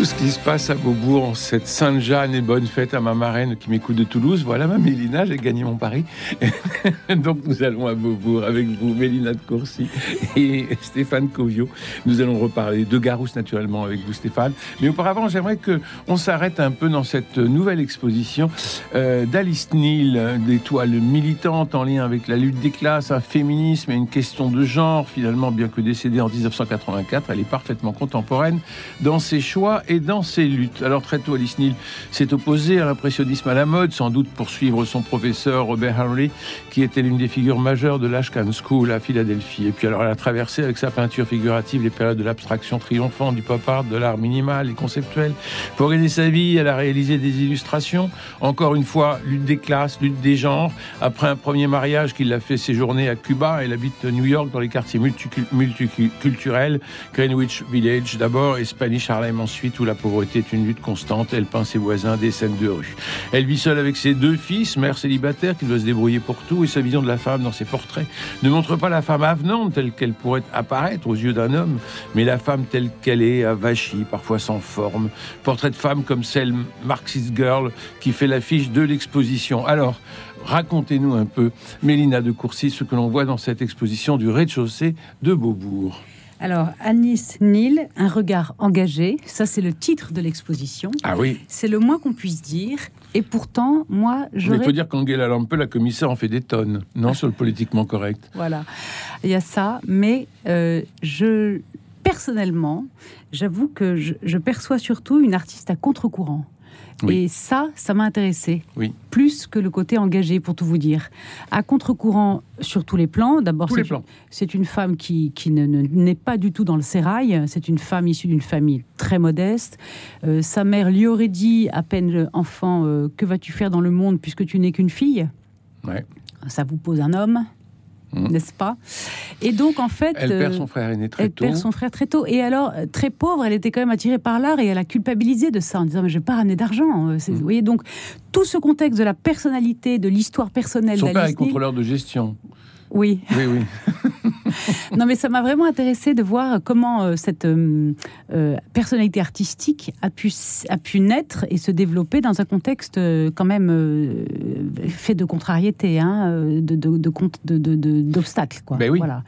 Qui se passe à Beaubourg en cette Sainte-Jeanne et bonne fête à ma marraine qui m'écoute de Toulouse. Voilà ma Mélina, j'ai gagné mon pari. Donc nous allons à Beaubourg avec vous, Mélina de Courcy et Stéphane Covio. Nous allons reparler de Garousse naturellement avec vous, Stéphane. Mais auparavant, j'aimerais que on s'arrête un peu dans cette nouvelle exposition euh, d'Alice Neal, des toiles militantes en lien avec la lutte des classes, un féminisme et une question de genre. Finalement, bien que décédée en 1984, elle est parfaitement contemporaine dans ses choix et dans ses luttes. Alors très tôt, Alice Neal s'est opposée à l'impressionnisme à la mode, sans doute pour suivre son professeur Robert Henry, qui était l'une des figures majeures de l'Ashcan School à Philadelphie. Et puis alors elle a traversé avec sa peinture figurative les périodes de l'abstraction triomphante, du pop art, de l'art minimal et conceptuel. Pour gagner sa vie, elle a réalisé des illustrations. Encore une fois, lutte des classes, lutte des genres. Après un premier mariage qui l'a fait séjourner à Cuba, elle habite New York dans les quartiers multiculturels, Greenwich Village d'abord et Spanish Harlem ensuite, où la pauvreté est une lutte constante. Elle peint ses voisins des scènes de rue. Elle vit seule avec ses deux fils, mère célibataire qui doit se débrouiller pour tout, et sa vision de la femme dans ses portraits ne montre pas la femme avenante telle qu'elle pourrait apparaître aux yeux d'un homme, mais la femme telle qu'elle est, avachie, parfois sans forme. Portrait de femme comme celle Marxist Girl qui fait l'affiche de l'exposition. Alors, racontez-nous un peu, Mélina de Courcy, ce que l'on voit dans cette exposition du rez-de-chaussée de Beaubourg. Alors, Anis Nil, un regard engagé, ça c'est le titre de l'exposition. Ah oui. C'est le moins qu'on puisse dire. Et pourtant, moi, je. Il faut dire qu'Angela Lampe, la commissaire, en fait des tonnes, non sur le politiquement correct. Voilà, il y a ça, mais euh, je personnellement, j'avoue que je perçois surtout une artiste à contre-courant. Et ça, ça m'a intéressé. Oui. Plus que le côté engagé, pour tout vous dire. À contre-courant sur tous les plans. D'abord, c'est une femme qui, qui n'est pas du tout dans le sérail. C'est une femme issue d'une famille très modeste. Euh, sa mère lui aurait dit, à peine enfant, euh, que vas-tu faire dans le monde puisque tu n'es qu'une fille? Ouais. Ça vous pose un homme. Mmh. n'est-ce pas? Et donc, en fait. Elle perd son frère aîné très tôt. Elle perd son frère très tôt. Et alors, euh, très pauvre, elle était quand même attirée par l'art et elle a culpabilisé de ça en disant Mais je vais pas ramener d'argent. Euh, mmh. Vous voyez, donc, tout ce contexte de la personnalité, de l'histoire personnelle Son père est contrôleur de gestion. Oui. Oui, oui. non, mais ça m'a vraiment intéressé de voir comment euh, cette euh, euh, personnalité artistique a pu, a pu naître et se développer dans un contexte quand même fait de contrariété, hein, de, d'obstacles. quoi. Ben oui. voilà.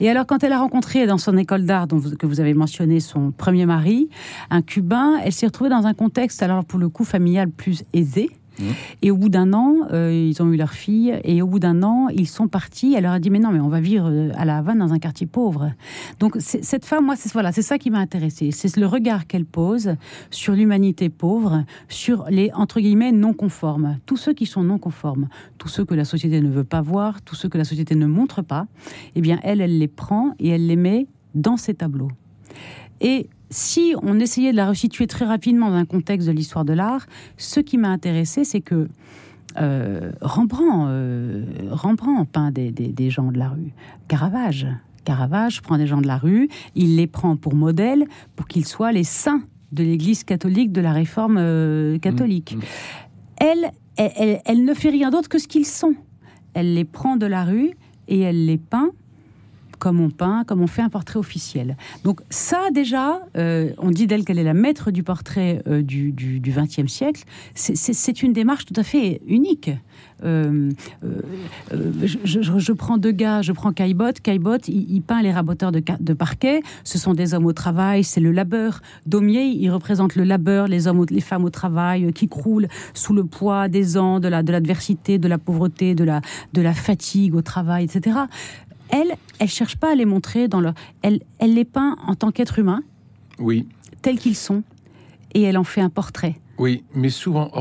Et alors, quand elle a rencontré dans son école d'art, dont que vous avez mentionné son premier mari, un Cubain, elle s'est retrouvée dans un contexte, alors pour le coup, familial plus aisé. Mmh. Et au bout d'un an, euh, ils ont eu leur fille. Et au bout d'un an, ils sont partis. Elle leur a dit Mais non, mais on va vivre euh, à La Havane dans un quartier pauvre. Donc, cette femme, moi, c'est voilà, ça qui m'a intéressée. C'est le regard qu'elle pose sur l'humanité pauvre, sur les, entre guillemets, non conformes. Tous ceux qui sont non conformes, tous ceux que la société ne veut pas voir, tous ceux que la société ne montre pas, eh bien, elle, elle les prend et elle les met dans ses tableaux. Et si on essayait de la resituer très rapidement dans un contexte de l'histoire de l'art, ce qui m'a intéressé, c'est que euh, Rembrandt, euh, Rembrandt peint des, gens de la rue. Caravage, Caravage prend des gens de la rue, il les prend pour modèle pour qu'ils soient les saints de l'Église catholique de la Réforme euh, catholique. Mmh, mmh. Elle, elle ne fait rien d'autre que ce qu'ils sont. Elle les prend de la rue et elle les peint comme on peint, comme on fait un portrait officiel. Donc ça déjà, euh, on dit d'elle qu'elle est la maître du portrait euh, du XXe siècle. C'est une démarche tout à fait unique. Euh, je, prends deux gars, je prends Caillebotte. Caillebotte, il, peint les raboteurs de, parquet. Ce sont des hommes au travail, c'est le labeur. Daumier, il représente le labeur, les hommes, les femmes au travail qui croulent sous le poids des ans, de la de l'adversité, de la pauvreté, de la fatigue au travail, etc elle, elle cherche pas à les montrer dans leur. Elle, elle les peint en tant qu'être humain. Oui. Tels qu'ils sont. Et elle en fait un portrait. Oui, mais souvent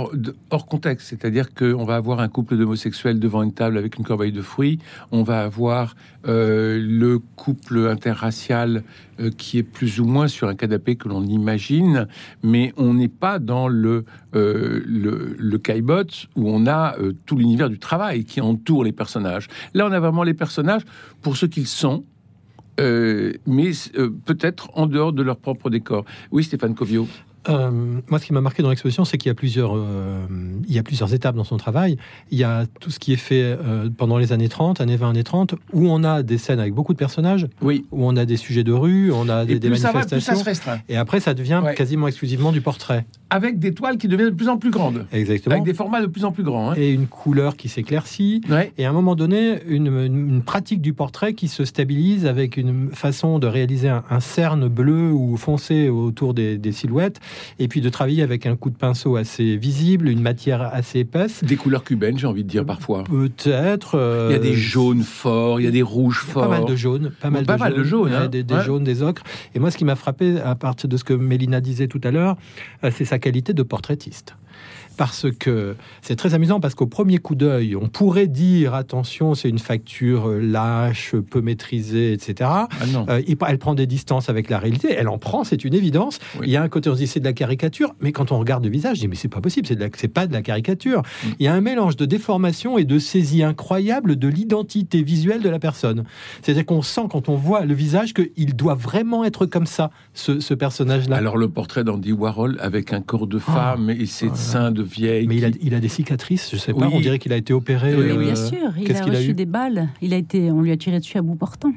hors, contexte. C'est-à-dire qu'on va avoir un couple d'homosexuels devant une table avec une corbeille de fruits. On va avoir euh, le couple interracial euh, qui est plus ou moins sur un canapé que l'on imagine, mais on n'est pas dans le, euh, le, le caillebotte où on a euh, tout l'univers du travail qui entoure les personnages. Là, on a vraiment les personnages pour ce qu'ils sont. mais peut-être en dehors de leur propre décor. Oui, Stéphane Covio. Euh, moi, ce qui m'a marqué dans l'exposition, c'est qu'il y a plusieurs, euh, il y a plusieurs étapes dans son travail. Il y a tout ce qui est fait euh, pendant les années 30, années 20, années 30, où on a des scènes avec beaucoup de personnages, Oui. où on a des sujets de rue, on a des, Et des ça va, manifestations. ça se restreint. et après, ça devient Ouais. quasiment exclusivement du portrait. Avec des toiles qui deviennent de plus en plus grandes. Exactement. Avec des formats de plus en plus grands. hein. Et une couleur qui s'éclaircit. Ouais. Et à un moment donné, une, une- une pratique du portrait qui se stabilise avec une façon de réaliser un, un cerne bleu ou foncé autour des, des silhouettes, et puis de travailler avec un coup de pinceau assez visible, une matière assez épaisse. Des couleurs cubaines, j'ai envie de dire parfois. Peut-être. euh, Il y a des jaunes forts, il y a des rouges Pas forts. mal de jaunes, pas mal, Pas de, mal de jaunes, jaunes, hein. des, des Ouais. jaunes, des ocres. Et moi, ce qui m'a frappé, à partir de ce que Mélina disait tout à l'heure, euh, c'est sa qualité de portraitiste. Parce que c'est très amusant, parce qu'au premier coup d'œil, on pourrait dire attention, c'est une facture euh, lâche, peu maîtrisée, etc. Ah. Euh, elle prend des distances avec la réalité, elle en prend, c'est une évidence. Oui. Il y a un côté, on se dit c'est de la caricature, mais quand on regarde le visage, on dit mais c'est pas possible, c'est pas de la caricature. Mm. Il y a un mélange de déformation et de saisie incroyable de l'identité visuelle de la personne. C'est-à-dire qu'on sent quand on voit le visage qu'il doit vraiment être comme ça, ce, ce personnage-là. Alors le portrait d'Andy Warhol avec un corps de femme et ses Oh seins de vieille. mais il a, qui- il a des cicatrices, je sais pas, Oui. on dirait qu'il a été opéré. Oui, oui. bien euh, sûr, il a reçu eu des balles. Il a été, on lui a tiré dessus à bout portant.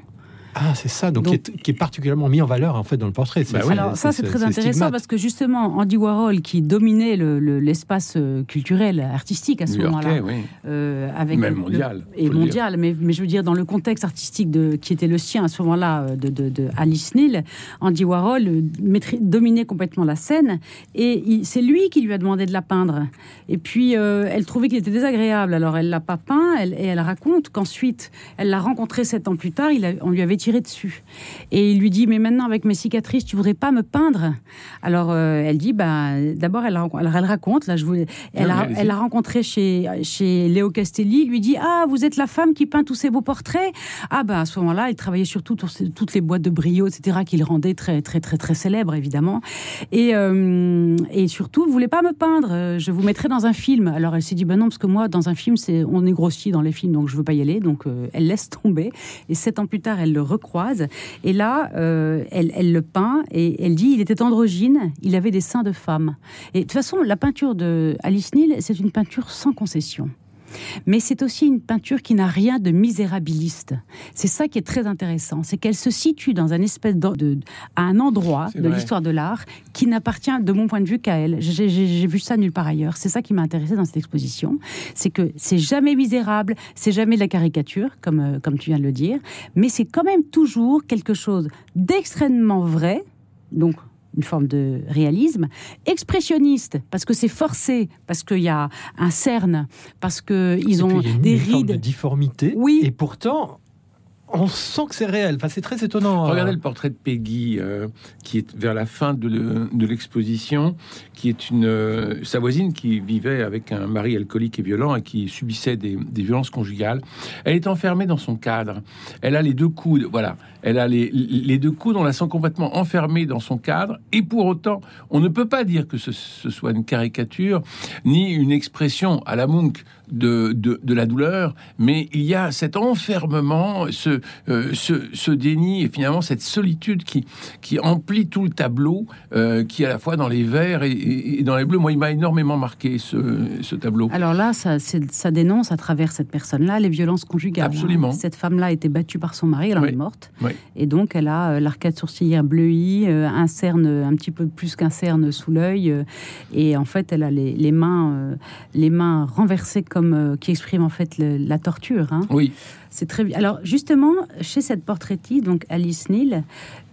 Ah, c'est ça, donc, Donc- qui, est, qui est particulièrement mis en valeur en fait dans le portrait. Bah oui. Alors ça, c'est très intéressant stigmate. parce que justement, Andy Warhol, qui dominait le- le- l'espace euh, culturel, artistique à ce moment-là, oui. euh, avec Même le- mondial, et mondial, mais, mais je veux dire dans le contexte artistique de, qui était le sien à ce moment-là euh, de, de- de Alice Neal, Andy Warhol dominait complètement la scène et c'est lui qui lui a demandé de la peindre. Et puis euh, elle trouvait qu'il était désagréable, alors elle l'a pas peint elle- et elle raconte qu'ensuite elle l'a rencontré sept ans plus tard, il a- on lui avait tiré dessus et il lui dit mais maintenant avec mes cicatrices tu voudrais pas me peindre? Alors euh, elle dit bah d'abord elle, alors, elle raconte là je voulais elle, a, elle a rencontré chez, chez Léo Castelli, il lui dit Ah, vous êtes la femme qui peint tous ces beaux portraits? Ah, ben à ce moment-là, il travaillait surtout sur toutes les boîtes de brio, etc., qu'il rendait très, très, très, très célèbres, évidemment. Et, euh, et surtout, vous voulez pas me peindre? Euh, Je vous mettrai dans un film. Alors elle s'est dit Ben non, parce que moi, dans un film, c'est on est grossi dans les films, donc je veux pas y aller. Donc euh, elle laisse tomber. Et sept ans plus tard, elle le recroise. Et là, euh, elle, elle le peint et elle dit Il était androgyne, il avait des seins de femme. Et de toute façon, la peinture de Alice Neal, c'est une peinture sans concession. Mais c'est aussi une peinture qui n'a rien de misérabiliste. C'est ça qui est très intéressant, c'est qu'elle se situe dans un espèce de, de- à un endroit de l'histoire de l'art qui n'appartient, de mon point de vue, qu'à elle. J'ai vu ça nulle part ailleurs. C'est ça qui m'a intéressé dans cette exposition, c'est que c'est jamais misérable, c'est jamais de la caricature, comme euh, comme tu viens de le dire, mais c'est quand même toujours quelque chose d'extrêmement vrai. Donc une forme de réalisme, expressionniste, parce que c'est forcé, parce qu'il y a un cerne, parce qu'ils puis, ont il y a une, des forme de rides. difformité. Oui. Et pourtant, on sent que c'est réel. Enfin, c'est très étonnant. Regardez euh. le portrait de Peggy, euh, qui est vers la fin de, le- de l'exposition, qui est une euh, sa voisine qui vivait avec un mari alcoolique et violent et qui subissait des, violences conjugales. Elle est enfermée dans son cadre. Elle a les deux coudes, voilà. Elle a les, deux coudes, on la sent complètement enfermée dans son cadre. Et pour autant, on ne peut pas dire que ce, ce soit une caricature ni une expression à la Munch de, de, de la douleur, mais il y a cet enfermement, ce, euh, ce, ce déni et finalement cette solitude qui, qui emplit tout le tableau, euh, qui est à la fois dans les verts et, dans les bleus. Moi, il m'a énormément marqué ce, ce tableau. Alors là, ça, ça dénonce à travers cette personne-là les violences conjugales. Absolument. hein. Cette femme-là a été battue par son mari, elle en Oui. est morte. Oui. Et donc, elle a euh, l'arcade sourcilière bleuie, un cerne, un petit peu plus qu'un cerne sous l'œil. et en fait, elle a les, les mains, les mains renversées comme euh, qui expriment en fait le- la torture. hein. Oui, C'est très bien. Alors justement, chez cette portraitiste, donc Alice Neal,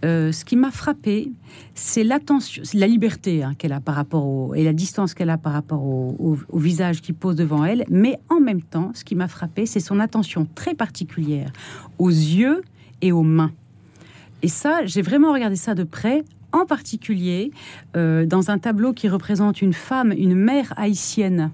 euh, ce qui m'a frappé, c'est l'attention, la liberté hein, qu'elle a par rapport au et la distance qu'elle a par rapport au, au- au visage qui pose devant elle. Mais en même temps, ce qui m'a frappé, c'est son attention très particulière aux yeux et aux mains. Et ça, j'ai vraiment regardé ça de près en particulier euh, dans un tableau qui représente une femme, une mère haïtienne.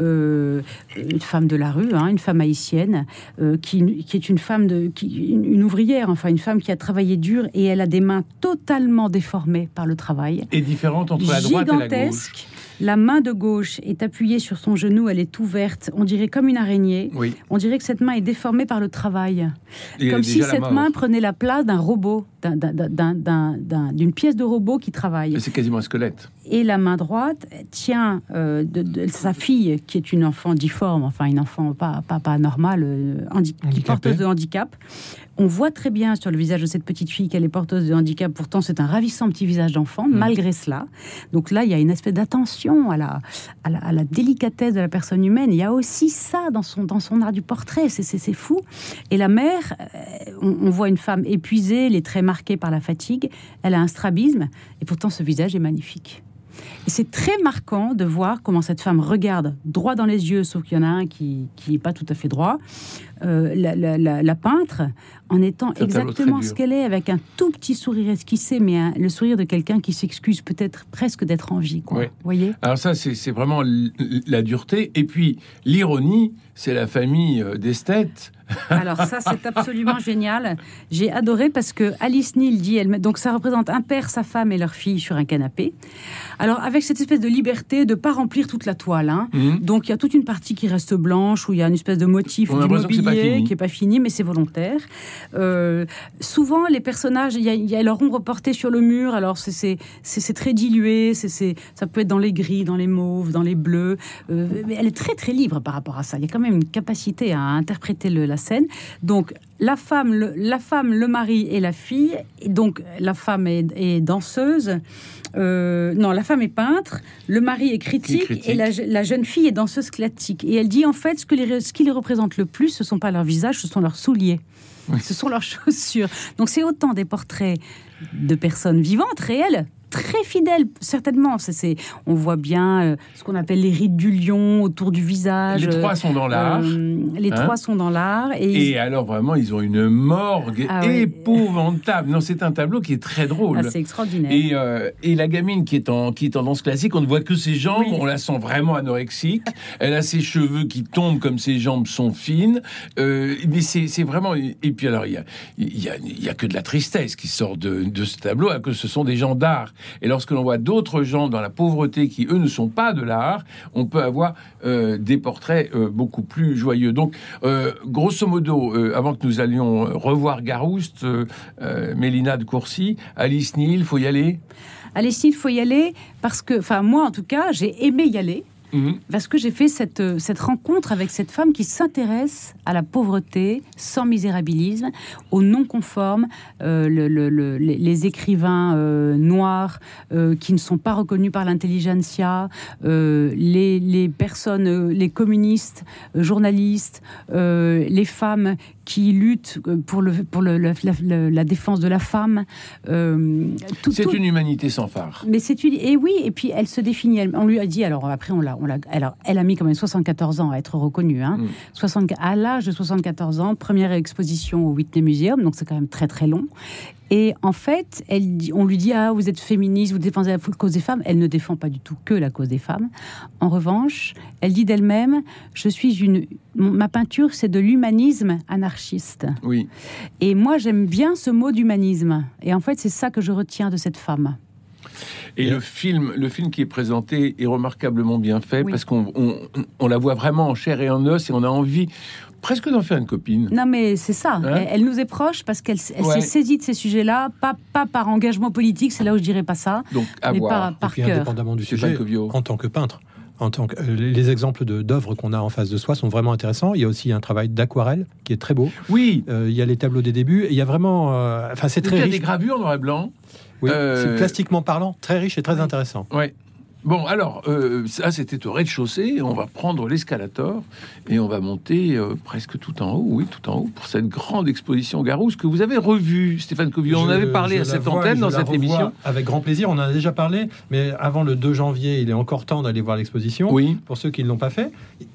Euh, une femme de la rue, hein, une femme haïtienne, euh, qui, qui est une femme de, qui, une, une ouvrière, enfin une femme qui a travaillé dur et elle a des mains totalement déformées par le travail Et différente entre la droite et la gauche. gigantesque. La main de gauche est appuyée sur son genou, elle est ouverte, on dirait comme une araignée. Oui. On dirait que cette main est déformée par le travail. Et comme si cette main prenait la place d'un robot, d'un- d'un- d'un- d'un- d'un- d'une pièce de robot qui travaille. C'est quasiment un squelette. Et la main droite tient euh, de, de sa fille, qui est une enfant difforme, enfin une enfant pas, pas, pas normale, euh, qui porteuse de handicap. On voit très bien sur le visage de cette petite fille qu'elle est porteuse de handicap. Pourtant, c'est un ravissant petit visage d'enfant, Mm. malgré cela. Donc là, il y a une espèce d'attention à la, à, la, à la délicatesse de la personne humaine. Il y a aussi ça dans son, dans son art du portrait. C'est- C'est c'est fou. Et la mère, euh, on, on voit une femme épuisée, les traits marqués par la fatigue. Elle a un strabisme. Et pourtant, ce visage est magnifique. Et c'est très marquant de voir comment cette femme regarde droit dans les yeux, sauf qu'il y en a un qui n'est pas tout à fait droit, euh, la, la- la- la peintre, en étant exactement ce qu'elle est, avec un tout petit sourire esquissé, mais un- le sourire de quelqu'un qui s'excuse peut-être presque d'être en vie. Quoi. Oui. Vous voyez? Alors ça, c'est c'est vraiment la dureté. Et puis, l'ironie, c'est la famille euh, d'esthètes. Alors ça, c'est absolument génial. J'ai adoré parce que Alice Neal dit, elle, donc ça représente un père, sa femme et leur fille sur un canapé. Alors avec cette espèce de liberté de pas remplir toute la toile. hein. Mhm. Donc il y a toute une partie qui reste blanche où il y a une espèce de motif On fini. qui est pas fini, mais c'est volontaire. Euh, souvent les personnages, il y a, il y a leur ombre portée sur le mur. Alors c'est- très dilué. C'est c'est ça peut être dans les gris, dans les mauves, dans les bleus. Euh, mais elle est très très libre par rapport à ça. Il y a quand même une capacité à interpréter le- la scène. Donc la femme, le, la femme, le mari et la fille. Et donc la femme est, est danseuse. Euh, non, la femme est peintre, le mari est critique, critique. et la, je- la jeune fille est danseuse classique. Et elle dit en fait ce, que les, ce qui les représente le plus, ce sont pas leurs visages, ce sont leurs souliers. Ce sont leurs chaussures. Donc c'est autant des portraits de personnes vivantes, réelles, très fidèles, certainement. C'est, on voit bien euh, ce qu'on appelle les rides du lion autour du visage. Les trois sont dans l'art. Euh, les hein. trois sont dans l'art. Et, Et alors, vraiment, ils ont une morgue Ah épouvantable. Non, c'est un tableau qui est très drôle. Ah, c'est extraordinaire. Et, euh, et la gamine qui est, en, qui est en danse classique, on ne voit que ses jambes, Oui. on la sent vraiment anorexique. Elle a ses cheveux qui tombent comme ses jambes sont fines. Euh, mais c'est vraiment. Et puis alors, il y a, il y, a, y a que de la tristesse qui sort de, de ce tableau, que ce sont des gens d'art. Et lorsque l'on voit d'autres gens dans la pauvreté qui, eux, ne sont pas de l'art, on peut avoir euh, des portraits euh, beaucoup plus joyeux. Donc, euh, grosso modo, avant que nous allions revoir Garouste, Mélina de Courcy, Alice Neal, faut y aller? Allez, s'il faut y aller, parce que, enfin, moi en tout cas, j'ai aimé y aller. Mhm. Parce que j'ai fait cette, euh, cette rencontre avec cette femme qui s'intéresse à la pauvreté sans misérabilisme, au non-conforme, euh, le- le- le- les, écrivains euh, noirs euh, qui ne sont pas reconnus par l'intelligentsia, les, les personnes, les communistes, journalistes, les femmes qui luttent pour, le, pour le- la, la- la défense de la femme. euh, C'est une humanité sans phare. mais c'est une et oui et puis elle se définit. elle- on lui a dit alors après on l'a on l'a alors elle a mis quand même 74 ans à être reconnue. Hein, Mm. 60 à l'âge de 74 ans, première exposition au Whitney Museum, donc c'est quand même très très long. Et en fait, elle on lui dit ah vous êtes féministe, vous défendez la cause des femmes. Elle ne défend pas du tout que la cause des femmes. En revanche, elle dit d'elle-même je suis une ma peinture c'est de l'humanisme anarchiste. Oui. Et moi j'aime bien ce mot d'humanisme. Et en fait c'est ça que je retiens de cette femme. Et le film, le film qui est présenté est remarquablement bien fait Oui. parce qu'on on, on la voit vraiment en chair et en os et on a envie presque d'en faire une copine. Non, mais c'est ça. Hein elle, elle nous est proche parce qu'elle Ouais. s'est saisie de ces sujets-là, pas, pas par engagement politique, c'est là où je dirais pas ça, Donc à mais voir. par, Et par puis, cœur. indépendamment du sujet, en tant que peintre, en tant que, euh, les les exemples d'œuvres qu'on a en face de soi sont vraiment intéressants. Il y a aussi un travail d'aquarelle qui est très beau. Oui. Euh, il y a les tableaux des débuts. Et il y a vraiment, euh, enfin, c'est Il y très a riche. des gravures en noir et blanc. Oui, Euh, c'est plastiquement parlant, très riche et très intéressant. Ouais. Bon, alors, euh, ça c'était au rez-de-chaussée. On va prendre l'escalator et on va monter euh, presque tout en haut, oui, tout en haut, pour cette grande exposition Garousse que vous avez revue, Stéphane Covio. On avait parlé à cette vois antenne dans cette émission. Avec grand plaisir, on en a déjà parlé, mais avant le 2 janvier, il est encore temps d'aller voir l'exposition. Oui. Pour ceux qui ne l'ont pas fait,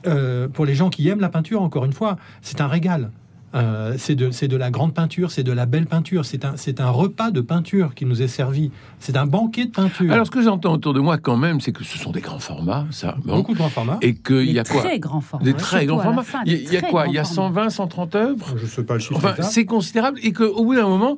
Euh, pour les gens qui aiment la peinture, encore une fois, c'est un régal. Euh, c'est de, c'est de la grande peinture, c'est de la belle peinture. C'est un, c'est un repas de peinture qui nous est servi. C'est un banquet de peinture. Alors, ce que j'entends autour de moi, quand même, c'est que ce sont des grands formats, ça. bon. beaucoup de grands formats. Et qu'il y Des a quoi très grands formats. Des très grands formats. fin, Il y a, des il y a quoi Il y a formats. 120, 130 œuvres Je sais pas le chiffre. Enfin, c'est considérable et qu'au bout d'un moment,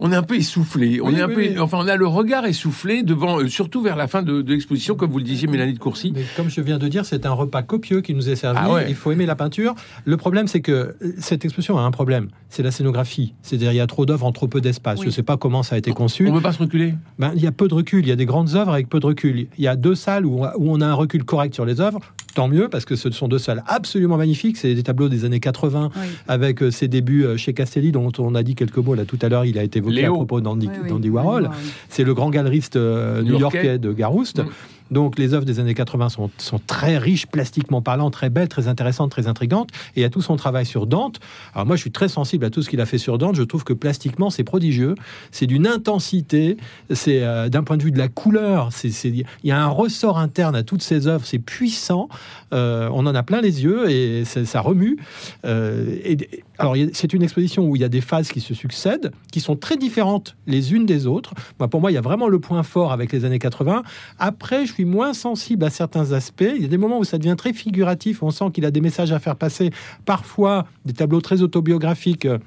on est un peu essoufflé. On Oui, est un oui, peu, oui. enfin, on a le regard essoufflé devant, euh, surtout vers la fin de, de l'exposition, comme vous le disiez, Mélanie de Courcy. Mais comme je viens de dire, c'est un repas copieux qui nous est servi. Ah ouais. Il faut aimer la peinture. Le problème, c'est que euh, cette exposition a un problème. C'est la scénographie. C'est-à-dire, il y a trop d'œuvres en trop peu d'espace. Oui. Je ne sais pas comment ça a été conçu. On ne peut pas se reculer. Ben, il y a peu de recul. Il y a des grandes œuvres avec peu de recul. Il y a deux salles où, on a un recul correct sur les œuvres. Tant mieux, parce que ce sont deux salles absolument magnifiques. C'est des tableaux des années 80 Oui. avec euh, ses débuts euh, chez Castelli, dont on a dit quelques mots là tout à l'heure. Il a été évoqué Léo. à propos d'Andy Oui, Warhol. C'est le grand galeriste euh, New-Yorkais. new-yorkais de Garouste. Donc les œuvres des années 80 sont, sont très riches plastiquement parlant, très belles, très intéressantes, très intrigantes. Et a tout son travail sur Dante. Alors moi, je suis très sensible à tout ce qu'il a fait sur Dante. Je trouve que plastiquement, c'est prodigieux. C'est d'une intensité. C'est euh, d'un point de vue de la couleur. Il y a un ressort interne à toutes ces œuvres. C'est puissant. Euh, on en a plein les yeux et ça, ça remue. Euh, et, alors, c'est une exposition où il y a des phases qui se succèdent, qui sont très différentes les unes des autres. Pour moi, il y a vraiment le point fort avec les années 80. Après, je suis moins sensible à certains aspects. Il y a des moments où ça devient très figuratif. On sent qu'il a des messages à faire passer. Parfois, des tableaux très autobiographiques. euh,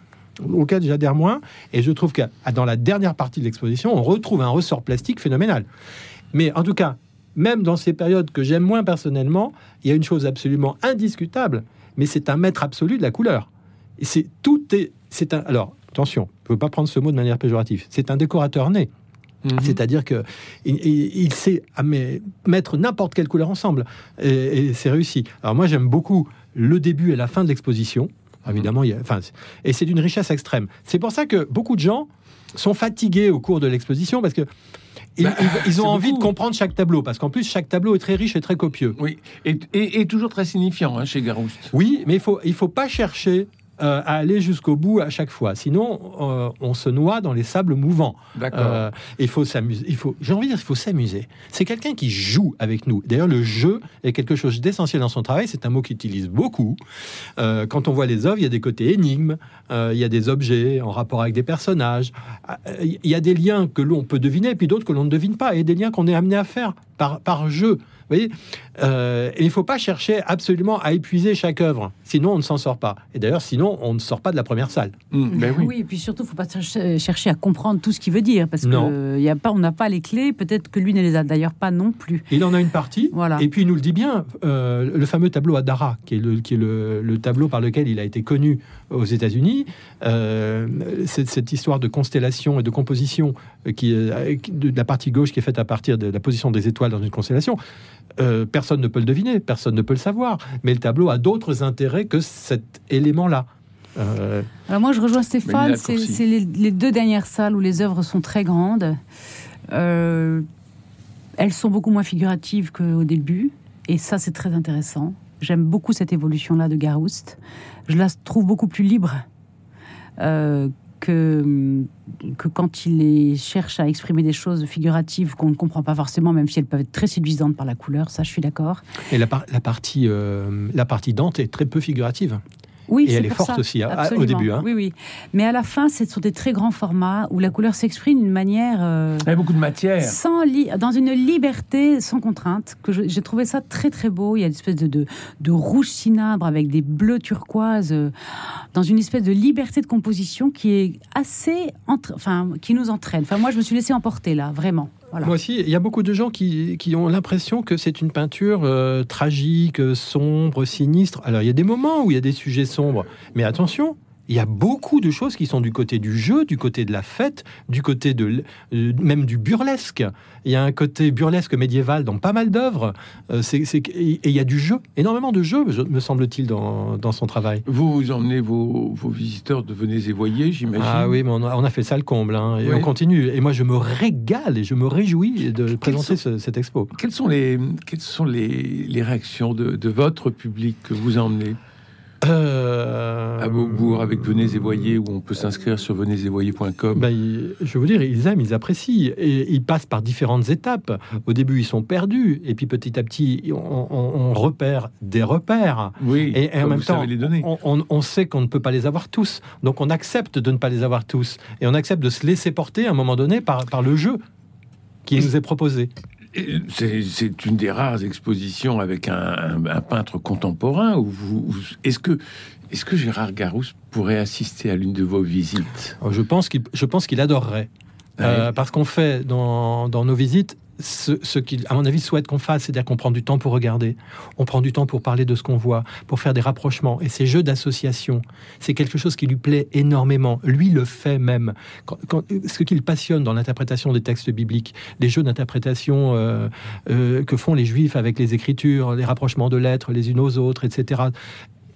auxquels j'adhère moins, et je trouve que dans la dernière partie de l'exposition, on retrouve un ressort plastique phénoménal. Mais en tout cas, même dans ces périodes que j'aime moins personnellement, il y a une chose absolument indiscutable, mais c'est un maître absolu de la couleur. C'est tout est c'est un alors attention, je ne veux pas prendre ce mot de manière péjorative. C'est un décorateur né. Mhm. C'est-à-dire que il, il- il sait mettre n'importe quelle couleur ensemble et, et c'est réussi. Alors moi j'aime beaucoup le début et la fin de l'exposition. Évidemment, il y a, enfin, et c'est d'une richesse extrême. C'est pour ça que beaucoup de gens sont fatigués au cours de l'exposition parce que ils, Bah, ils- ont envie beaucoup. de comprendre chaque tableau parce qu'en plus chaque tableau est très riche et très copieux. Oui, et, et- et toujours très signifiant hein, chez Garouste. Oui, mais il faut il faut pas chercher euh, à aller jusqu'au bout à chaque fois. Sinon, euh, on se noie dans les sables mouvants. D'accord. Euh, il faut s'amuser. Il faut, j'ai envie de dire, il faut s'amuser. C'est quelqu'un qui joue avec nous. D'ailleurs, le jeu est quelque chose d'essentiel dans son travail. C'est un mot qu'il utilise beaucoup. Quand on voit les œuvres, il y a des côtés énigmes. il y a des objets en rapport avec des personnages. Ah, Il y a des liens que l'on peut deviner, et puis d'autres que l'on ne devine pas, et des liens qu'on est amené à faire par, par jeu. Vous voyez Euh, et il ne faut pas chercher absolument à épuiser chaque œuvre, sinon on ne s'en sort pas. Et d'ailleurs, sinon on ne sort pas de la première salle. Ben oui. et puis surtout, il ne faut pas chercher, à comprendre tout ce qu'il veut dire, parce que y a pas, on n'a pas les clés, peut-être que lui ne les a d'ailleurs pas non plus. Il en a une partie, Voilà. et puis il nous le dit bien, euh, le fameux tableau à Dara, qui est, le, qui est le, le tableau par lequel il a été connu aux États-Unis, euh, cette histoire de constellation et de composition qui, est- qui- de la partie gauche qui est faite à partir de la position des étoiles dans une constellation. Euh, personne ne peut le deviner, personne ne peut le savoir, mais le tableau a d'autres intérêts que cet élément-là. Euh, Alors moi, je rejoins Stéphane, c'est les, les deux dernières salles où les œuvres sont très grandes. Euh, elles sont beaucoup moins figuratives qu'au début, et ça, c'est très intéressant. J'aime beaucoup cette évolution-là de Garouste. Je la trouve beaucoup plus libre euh, que, quand il cherche à exprimer des choses figuratives qu'on ne comprend pas forcément, même si elles peuvent être très séduisantes par la couleur, ça je suis d'accord. et la partie, euh, la partie Dante est très peu figurative. Oui, Et elle est forte ça. aussi, hein, Absolument. au début, hein. Oui, oui. Mais à la fin, ce sont des très grands formats où la couleur s'exprime d'une manière euh, Il y a beaucoup de matière. sans li- dans une liberté sans contrainte. Que j'ai trouvé ça très très beau. Il y a une espèce de, de, de rouge cinabre avec des bleus turquoises, euh, dans une espèce de liberté de composition qui est assez, entre- enfin, qui nous entraîne. Enfin, moi, je me suis laissé emporter là, vraiment. Moi aussi, il y a beaucoup de gens qui, ont l'impression que c'est une peinture euh, tragique, sombre, sinistre. Alors, il y a des moments où il y a des sujets sombres, mais attention, il y a beaucoup de choses qui sont du côté du jeu, du côté de la fête, du côté de euh, même du burlesque. Il y a un côté burlesque médiéval dans pas mal d'œuvres. Euh, c'est- et il y a du jeu, énormément de jeu, je- me semble-t-il, dans, dans son travail. Vous, vous emmenez vos, vos visiteurs de venez et voyez, j'imagine. Ah oui, mais on a, on a fait ça le comble, hein, et Oui. on continue. Et moi, je me régale et je me réjouis de présenter ce- cette expo. Quelles sont les, quelles sont les, les réactions de, de votre public que vous emmenez? Euh, à Beaubourg avec Venez et Voyez, où on peut s'inscrire sur venezetvoyez.com ben, je veux dire, ils aiment, ils apprécient. Et ils passent par différentes étapes. Au début, ils sont perdus. Et puis petit à petit, on, on- on repère des repères. Oui, Et, et en même temps, les on, sait qu'on ne peut pas les avoir tous. Donc on accepte de ne pas les avoir tous. Et on accepte de se laisser porter à un moment donné par, par le jeu qui nous est proposé. C'est une des rares expositions avec un, un- un peintre contemporain. Où vous, est-ce que, est-ce que Gérard Garousse pourrait assister à l'une de vos visites? Alors, Je pense qu'il je pense qu'il adorerait. Euh, Ouais. parce qu'on fait dans, dans nos visites ce, qu'il, à mon avis, souhaite qu'on fasse, c'est-à-dire qu'on prend du temps pour regarder, on prend du temps pour parler de ce qu'on voit, pour faire des rapprochements. Et ces jeux d'association, c'est quelque chose qui lui plaît énormément. Lui le fait même. Ce qui le passionne dans l'interprétation des textes bibliques, les jeux d'interprétation euh, euh, que font les Juifs avec les Écritures, les rapprochements de lettres les unes aux autres, etc.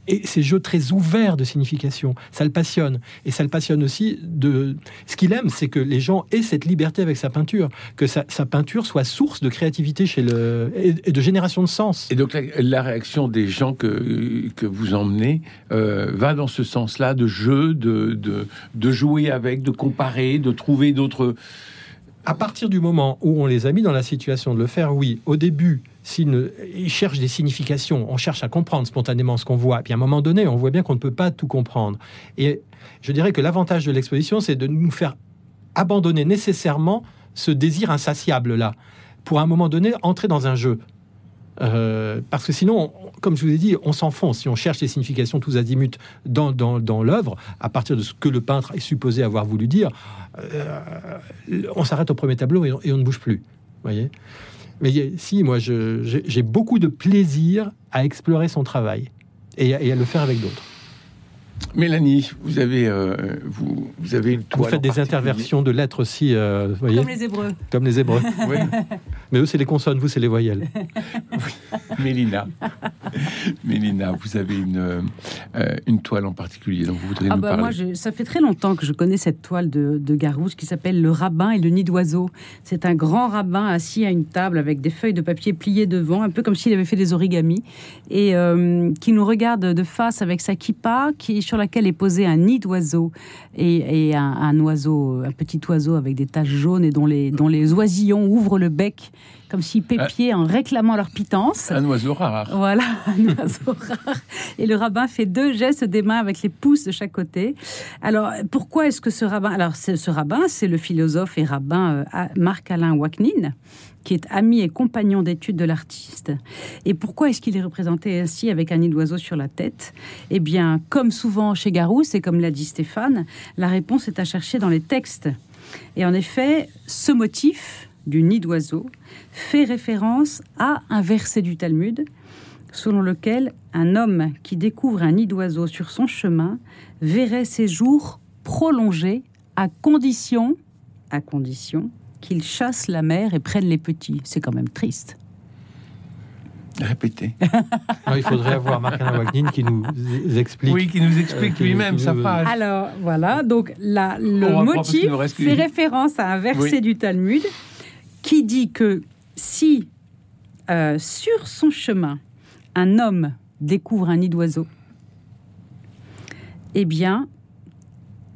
Et ces jeux très ouverts de signification, ça le passionne. Et ça le passionne aussi de... Ce qu'il aime, c'est que les gens aient cette liberté avec sa peinture, que sa, sa peinture soit source de créativité chez le... et, et de génération de sens. Et donc la, la réaction des gens que, que vous emmenez euh, va dans ce sens-là de jeu, de, de, de jouer avec, de comparer, de trouver d'autres. À partir du moment où on les a mis dans la situation de le faire, oui, au début, ne- ils cherchent des significations, on cherche à comprendre spontanément ce qu'on voit. Puis à un moment donné, on voit bien qu'on ne peut pas tout comprendre. Et je dirais que l'avantage de l'exposition, c'est de nous faire abandonner nécessairement ce désir insatiable-là, pour à un moment donné entrer dans un jeu. Euh, parce que sinon, on- comme je vous ai dit, on s'enfonce. Si on cherche les significations tous azimuts dans, dans, dans l'œuvre, à partir de ce que le peintre est supposé avoir voulu dire, euh, on s'arrête au premier tableau et on, et on ne bouge plus. voyez? Mais si, moi, j'ai beaucoup de plaisir à explorer son travail et à le faire avec d'autres. Mélanie, vous avez, euh, vous, vous avez une Vous toile. faites en des particulier. interversions de lettres aussi, euh, vous voyez, Comme les Hébreux. comme les Hébreux. Oui, Mais eux, c'est les consonnes, vous, c'est les voyelles. Mélina. Mélina, vous avez une, euh, une toile en particulier dont vous voudriez Ah nous bah parler. moi, je- ça fait très longtemps que je connais cette toile de, de Garouche qui s'appelle Le rabbin et le nid d'oiseau. C'est un grand rabbin assis à une table avec des feuilles de papier pliées devant, un peu comme s'il avait fait des origamis, et euh, qui nous regarde de face avec sa kippa, qui, sur laquelle est posé un nid d'oiseau et, et un, un oiseau, un petit oiseau avec des taches jaunes et dont les, dont les oisillons ouvrent le bec comme s'ils pépiaient en réclamant leur pitance. Un oiseau rare. Voilà, un oiseau rare. Et le rabbin fait deux gestes des mains avec les pouces de chaque côté. Alors, pourquoi est-ce que ce rabbin... Alors, ce rabbin, c'est le philosophe et rabbin euh, Marc-Alain Waknin, qui est ami et compagnon d'études de l'artiste. Et pourquoi est-ce qu'il est représenté ainsi avec un nid d'oiseau sur la tête? Eh bien, comme souvent chez Garousse, et comme l'a dit Stéphane, la réponse est à chercher dans les textes. Et en effet, ce motif du nid d'oiseau fait référence à un verset du Talmud selon lequel un homme qui découvre un nid d'oiseau sur son chemin verrait ses jours prolongés à condition, à condition qu'il chasse la mère et prenne les petits. C'est quand même triste. Répétez. Alors, il faudrait avoir Marc-Alain Wagnin qui nous explique. Oui, qui nous explique Euh, lui-même sa phrase. Alors voilà, donc la, le On motif fait référence à un verset Oui. du Talmud qui dit que si euh, sur son chemin un homme découvre un nid d'oiseau, eh bien,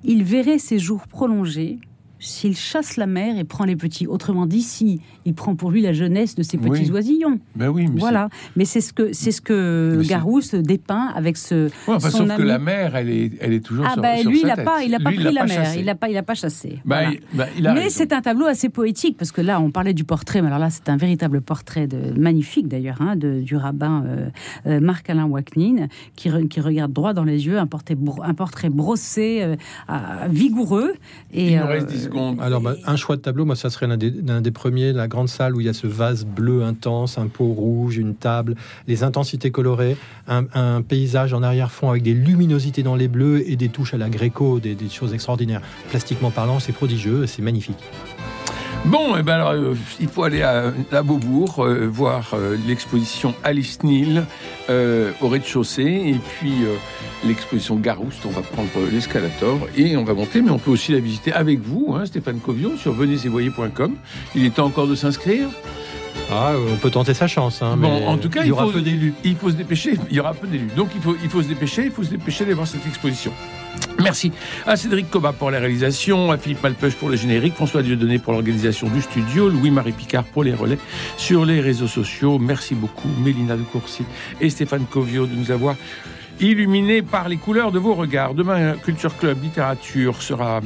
il verrait ses jours prolongés s'il chasse la mère et prend les petits. Autrement dit, si il prend pour lui la jeunesse de ses petits Oui. oisillons. Ben oui, mais Voilà. Mais c'est ce que c'est ce que Garousse dépeint avec ce. Ouais, enfin, son sauf que la mère, elle est, elle est toujours Ah sur, bah sur lui, sa il n'a pas, il a pas Lui, pris la pas mer, chassé. il n'a pas, il a pas chassé. Bah, Voilà. il, bah, il a Mais c'est un tableau assez poétique parce que là, on parlait du portrait, mais alors là, c'est un véritable portrait de, magnifique d'ailleurs, hein, du rabbin euh, euh, Marc-Alain Waknin qui, re- qui regarde droit dans les yeux, un portrait, un portrait brossé, euh, vigoureux. Et, Il nous reste 10 Alors, bah, un choix de tableau, moi, ça serait l'un des, premiers, la grande salle où il y a ce vase bleu intense, un pot rouge, une table, les intensités colorées, un, un paysage en arrière-fond avec des luminosités dans les bleus et des touches à la gréco, des, des choses extraordinaires. Plastiquement parlant, c'est prodigieux, c'est magnifique. Bon, et ben alors, euh, il faut aller à, Beaubourg, euh, voir euh, l'exposition Alice euh, au rez-de-chaussée, et puis l'exposition Garouste. On va prendre l'escalator et on va monter, mais on peut aussi la visiter avec vous, hein, Stéphane Covio, sur venezetvoyez.com. Il est temps encore de s'inscrire? Ah, on peut tenter sa chance. Hein, Bon, mais en tout cas, il y il aura faut- peu d'élus. Il faut se dépêcher, il y aura peu d'élus. Donc il faut, il faut se dépêcher, il faut se dépêcher d'aller voir cette exposition. Merci à Cédric Coba pour la réalisation, à Philippe Malpeuch pour le générique, François Dieudonné pour l'organisation du studio, Louis-Marie Picard pour les relais sur les réseaux sociaux. Merci beaucoup Mélina de Courcy et Stéphane Covio de nous avoir illuminés par les couleurs de vos regards. Demain, Culture Club Littérature sera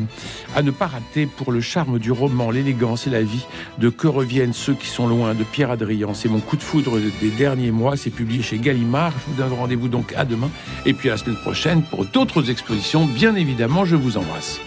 à ne pas rater pour le charme du roman, l'élégance et la vie de Que reviennent ceux qui sont loin de Pierre Adrian. C'est mon coup de foudre des derniers mois. C'est publié chez Gallimard. Je vous donne rendez-vous donc à demain et puis à la semaine prochaine pour d'autres expositions. Bien évidemment, je vous embrasse.